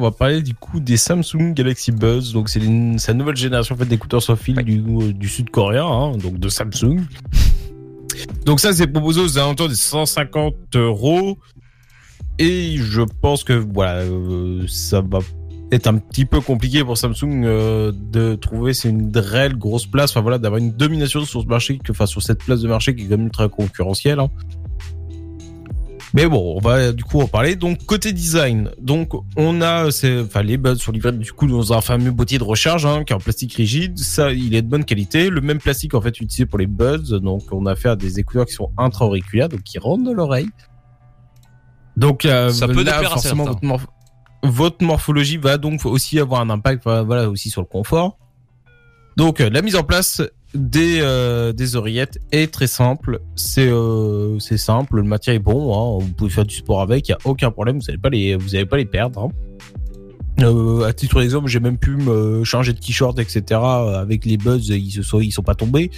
on va parler du coup des Samsung Galaxy Buzz. Donc c'est sa nouvelle génération en fait d'écouteurs sans fil du, sud-coréen, hein, donc de Samsung. Donc ça c'est proposé aux alentours des 150 euros. Et je pense que voilà, euh, ça va être un petit peu compliqué pour Samsung euh, de trouver c'est une réelle grosse place, enfin voilà, d'avoir une domination sur ce marché, enfin sur cette place de marché qui est quand même très concurrentielle. Hein. Mais bon, on va du coup en parler. Donc côté design, donc on a, enfin les buds sont livrés du coup dans un fameux boîtier de recharge hein, qui est en plastique rigide. Ça, il est de bonne qualité. Le même plastique en fait utilisé pour les buds. Donc on a fait des écouteurs qui sont intra-auriculaires, donc qui rentrent dans l'oreille. Donc euh, ça peut là, forcément votre, votre, morphologie va donc aussi avoir un impact, voilà aussi sur le confort. Donc euh, la mise en place des euh, des oreillettes est très simple. C'est euh, c'est simple, le matériel est bon. Hein, vous pouvez faire du sport avec, il y a aucun problème. Vous n'allez pas les vous allez pas les perdre. Hein. Euh, à titre d'exemple, j'ai même pu me changer de t-shirt, etc. Avec les buzz, ils se sont ils sont pas tombés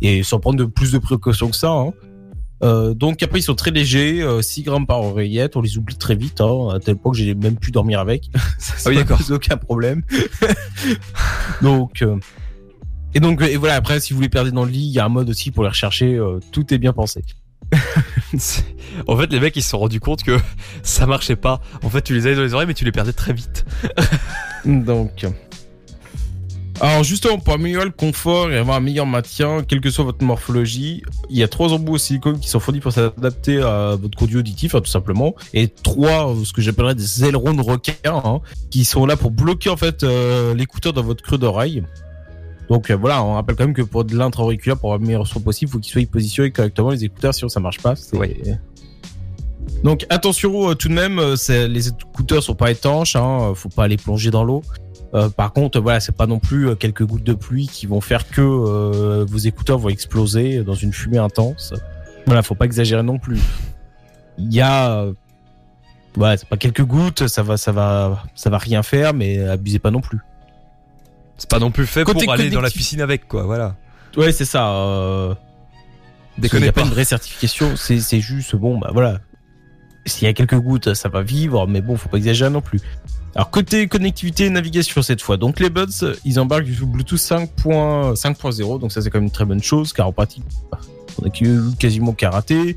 et sans prendre de plus de précautions que ça. Hein. Donc après ils sont très légers, 6 grammes par oreillette, on les oublie très vite, hein, à tel point que j'ai même pu dormir avec. ça, oui d'accord, aucun problème. donc et donc, et voilà, après, si vous les perdez dans le lit, il y a un mode aussi pour les rechercher. Euh, tout est bien pensé. en fait, les mecs, ils se sont rendus compte que ça marchait pas. En fait, tu les avais dans les oreilles, mais tu les perdais très vite. donc. Alors justement, pour améliorer le confort et avoir un meilleur maintien, quelle que soit votre morphologie, il y a trois embouts au silicone qui sont fournis pour s'adapter à votre conduit auditif, hein, tout simplement, et trois, ce que j'appellerais des ailerons de requin, hein, qui sont là pour bloquer en fait euh, l'écouteur dans votre creux d'oreille. Donc euh, voilà, on rappelle quand même que pour de l'intra-auriculaire, pour avoir le meilleur son possible, il faut qu'ils soient positionnés correctement les écouteurs, sinon ça marche pas. Donc attention euh, tout de même, euh, les écouteurs sont pas étanches, hein, faut pas les plonger dans l'eau. par contre, voilà, c'est pas non plus quelques gouttes de pluie qui vont faire que vos écouteurs vont exploser dans une fumée intense. Voilà, faut pas exagérer non plus. Il y a, ouais, c'est pas quelques gouttes, ça va, ça va, ça va rien faire, mais abusez pas non plus. C'est pas non plus fait pour aller dans la piscine avec, quoi, voilà. Ouais, c'est ça. Euh... Il n'y a pas une vraie certification, c'est juste, bon, bah voilà. S'il y a quelques gouttes, ça va vivre, mais bon, faut pas exagérer non plus. Alors côté connectivité et navigation cette fois. Donc les buds, ils embarquent du Bluetooth 5.0, donc ça c'est quand même une très bonne chose car en pratique on a quasiment qu'à rater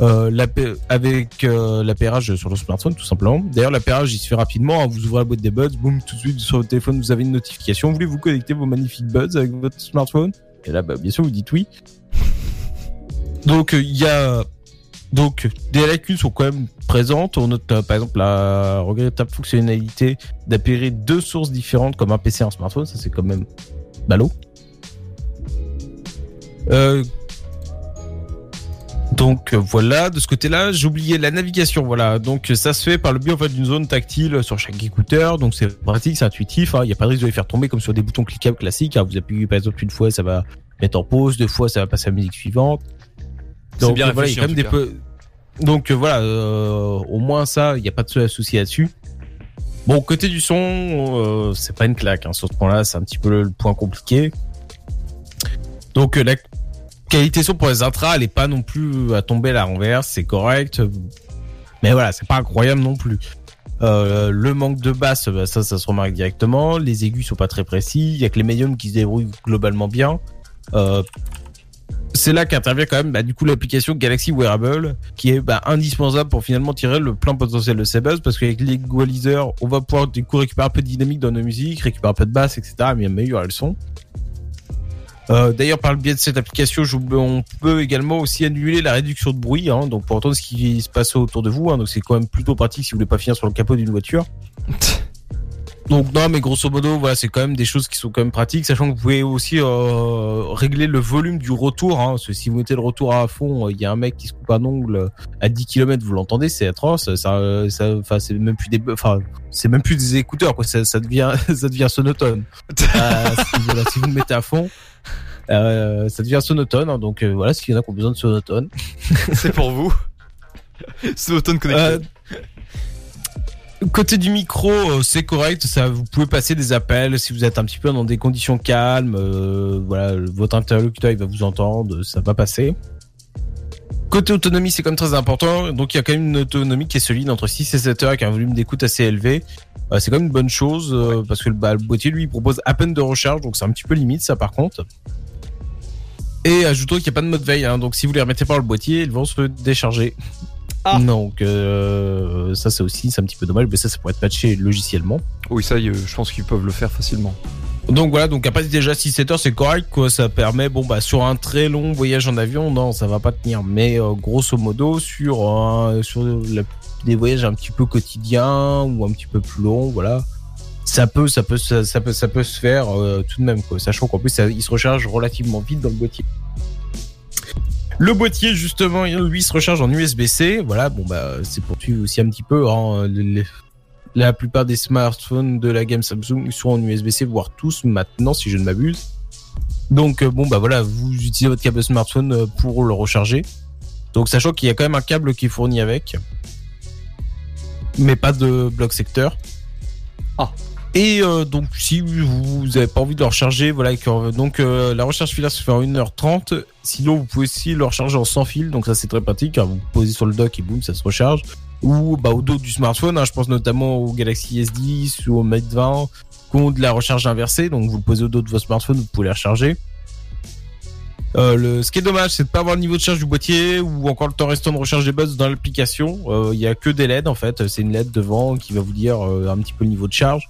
euh, avec euh, l'appairage sur le smartphone tout simplement. D'ailleurs l'appairage il se fait rapidement, hein. vous ouvrez la boîte des buds, boum tout de suite sur votre téléphone vous avez une notification, vous voulez vous connecter vos magnifiques buds avec votre smartphone? Et là bah, bien sûr vous dites oui. Donc euh, il y a donc des lacunes sont quand même présentes. On note euh, par exemple la regrettable fonctionnalité d'appairer deux sources différentes comme un PC et un smartphone, ça c'est quand même ballot. Euh, donc euh, voilà, de ce côté-là, oublié la navigation. Voilà, donc ça se fait par le biais en fait d'une zone tactile sur chaque écouteur. Donc c'est pratique, c'est intuitif. Hein. Il n'y a pas de risque de les faire tomber comme sur des boutons cliquables classiques. Hein. Vous appuyez par exemple une fois, ça va mettre en pause. Deux fois, ça va passer à la musique suivante. Donc bien voilà, il y a quand même des peu. Donc euh, voilà, euh, au moins ça, il n'y a pas de souci là-dessus. Bon, côté du son, c'est pas une claque. Hein. Sur ce point-là, c'est un petit peu le, point compliqué. Donc la qualité son pour les intras, elle est pas non plus à tomber à la renverse, c'est correct. Mais voilà, c'est pas incroyable non plus. Euh, le manque de basse, bah, ça, ça se remarque directement. Les aigus sont pas très précis. Il y a que les médiums qui se débrouillent globalement bien. Euh, c'est là qu'intervient quand même bah, du coup l'application Galaxy Wearable qui est bah, indispensable pour finalement tirer le plein potentiel de ces buzz parce qu'avec l'égaliseur on va pouvoir du coup récupérer un peu de dynamique dans nos musiques récupérer un peu de basse etc mais améliorer le son euh, D'ailleurs, par le biais de cette application, on peut également aussi annuler la réduction de bruit, hein, donc pour entendre ce qui se passe autour de vous. Hein, donc c'est quand même plutôt pratique si vous voulez pas finir sur le capot d'une voiture. Donc non, mais grosso modo, voilà, c'est quand même des choses qui sont quand même pratiques, sachant que vous pouvez aussi euh, régler le volume du retour. Hein, parce que si vous mettez le retour à fond, il y a un mec qui se coupe un ongle à 10 km, vous l'entendez, c'est atroce. Ça, ça, enfin, c'est même plus des, enfin, c'est même plus des écouteurs, quoi. Ça, ça devient, ça devient sonotone. euh, si, si vous le mettez à fond. Euh, ça devient sonotone, hein, donc euh, voilà, s'il y en a qui ont besoin de sonotone. c'est pour vous. sonotone connecté. Euh, côté du micro, c'est correct. Ça, vous pouvez passer des appels si vous êtes un petit peu dans des conditions calmes. voilà, votre interlocuteur il va vous entendre, ça va passer. Côté autonomie, c'est quand même très important. Donc il y a quand même une autonomie qui est solide entre 6 et 7 heures avec un volume d'écoute assez élevé. Euh, c'est quand même une bonne chose euh, parce que bah, le boîtier lui il propose à peine de recharge, donc c'est un petit peu limite ça par contre. Et ajoutons qu'il n'y a pas de mode veille, hein, donc si vous les remettez dans le boîtier, ils vont se décharger. Ah. Donc euh, ça c'est aussi c'est un petit peu dommage, mais ça ça pourrait être patché logiciellement. Oui, ça, y est, je pense qu'ils peuvent le faire facilement. Donc voilà, donc après déjà 6-7 heures c'est correct quoi, ça permet bon bah sur un très long voyage en avion non ça va pas tenir, mais euh, grosso modo sur sur la- des voyages un petit peu quotidiens ou un petit peu plus longs voilà, ça peut ça peut ça, ça peut ça peut se faire euh, tout de même quoi, sachant qu'en plus ça- il se recharge relativement vite dans le boîtier. Le boîtier justement lui se recharge en USB-C, voilà bon bah c'est pour suivre aussi un petit peu hein, la plupart des smartphones de la gamme Samsung sont en USB-C, voire tous maintenant, si je ne m'abuse. Donc euh, bon bah voilà, vous utilisez votre câble smartphone euh, pour le recharger. Donc sachant qu'il y a quand même un câble qui est fourni avec, mais pas de bloc secteur. Ah. Et euh, donc si vous n'avez pas envie de le recharger, voilà, que- donc euh, la recharge filaire se fait en 1h30. Sinon vous pouvez aussi le recharger en sans fil, donc ça c'est très pratique. hein. Vous posez sur le dock et boum, ça se recharge ou bah, au dos du smartphone. hein, je pense notamment au Galaxy S10 ou au Mate 20 qui ont de la recharge inversée. Donc vous le posez au dos de votre smartphone, vous pouvez les recharger. Euh, le, ce qui est dommage, c'est de pas avoir le niveau de charge du boîtier ou encore le temps restant de recharge des buds dans l'application. Euh, Il y a que des LED en fait. C'est une LED devant qui va vous dire euh, un petit peu le niveau de charge.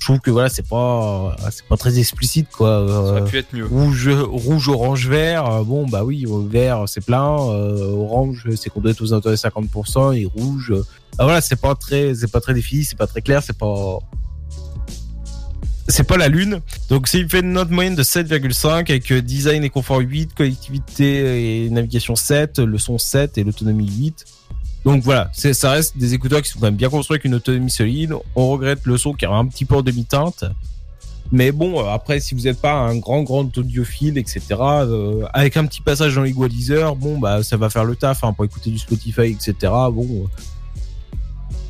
Je trouve que voilà, c'est pas, c'est pas très explicite quoi. Ça Euh, aurait pu être mieux. rouge, rouge, orange, vert. euh, Bon, bah oui, euh, vert c'est plein, euh, orange c'est qu'on doit être aux alentours des 50% et rouge. euh, bah voilà, c'est pas très, c'est pas très défini, c'est pas très clair, c'est pas, c'est pas la lune. Donc c'est il fait une note moyenne de 7,5 avec euh, design et confort 8, connectivité et navigation 7, le son 7 et l'autonomie 8. Donc voilà, ça reste des écouteurs qui sont quand même bien construits avec une autonomie solide. On regrette le son qui est un petit peu en demi-teinte. Mais bon, euh, après, si vous n'êtes pas un grand, grand audiophile, etc., euh, avec un petit passage dans l'égaliseur, bon, bah, ça va faire le taf, hein, pour écouter du Spotify, etc. Bon, euh,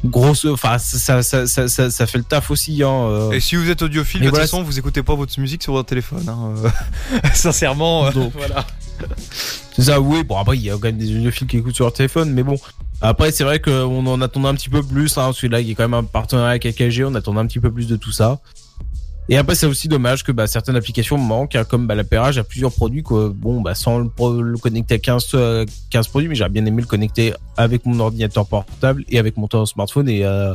grosse, enfin, ça, ça, ça, ça, fait le taf aussi, hein. euh. Et si vous êtes audiophile, Mais de toute voilà, façon, vous écoutez pas votre musique sur votre téléphone. Hein. euh, Sincèrement, Donc. voilà. C'est ça, oui. Bon, après, il y a quand même des audiophiles qui écoutent sur leur téléphone, mais bon. Après, c'est vrai qu'on en attendait un petit peu plus. Hein. Celui-là, il y a quand même un partenariat avec AKG. On attendait un petit peu plus de tout ça. Et après, c'est aussi dommage que bah, certaines applications manquent, hein, comme bah, l'appairage à plusieurs produits. Quoi. Bon, bah, sans le, connecter à 15, euh, 15 produits, mais j'aurais bien aimé le connecter avec mon ordinateur portable et avec mon smartphone. Et euh,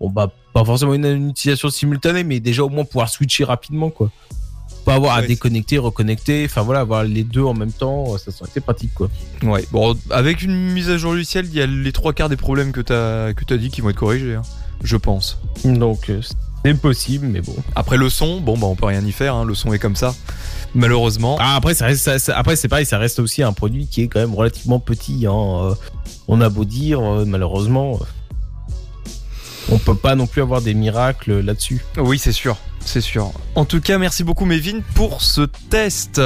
bon, bah, pas forcément une, une utilisation simultanée, mais déjà au moins pouvoir switcher rapidement. quoi. Pas avoir à déconnecter, reconnecter. Enfin voilà, avoir les deux en même temps, ça serait été pratique. quoi. Ouais. Bon, avec une mise à jour logicielle, il y a les trois quarts des problèmes que t'as que t'as dit qui vont être corrigés. hein. Je pense. Donc euh, c'est possible, mais bon. Après le son, bon bah on peut rien y faire. Hein. Le son est comme ça. Malheureusement. Ah, après, ça reste, ça- ça- après c'est pareil, ça reste aussi un produit qui est quand même relativement petit. Hein. Euh, on a beau dire, euh, malheureusement, euh, on peut pas non plus avoir des miracles là-dessus. Oui, c'est sûr. C'est sûr. En tout cas, merci beaucoup Mévin pour ce test.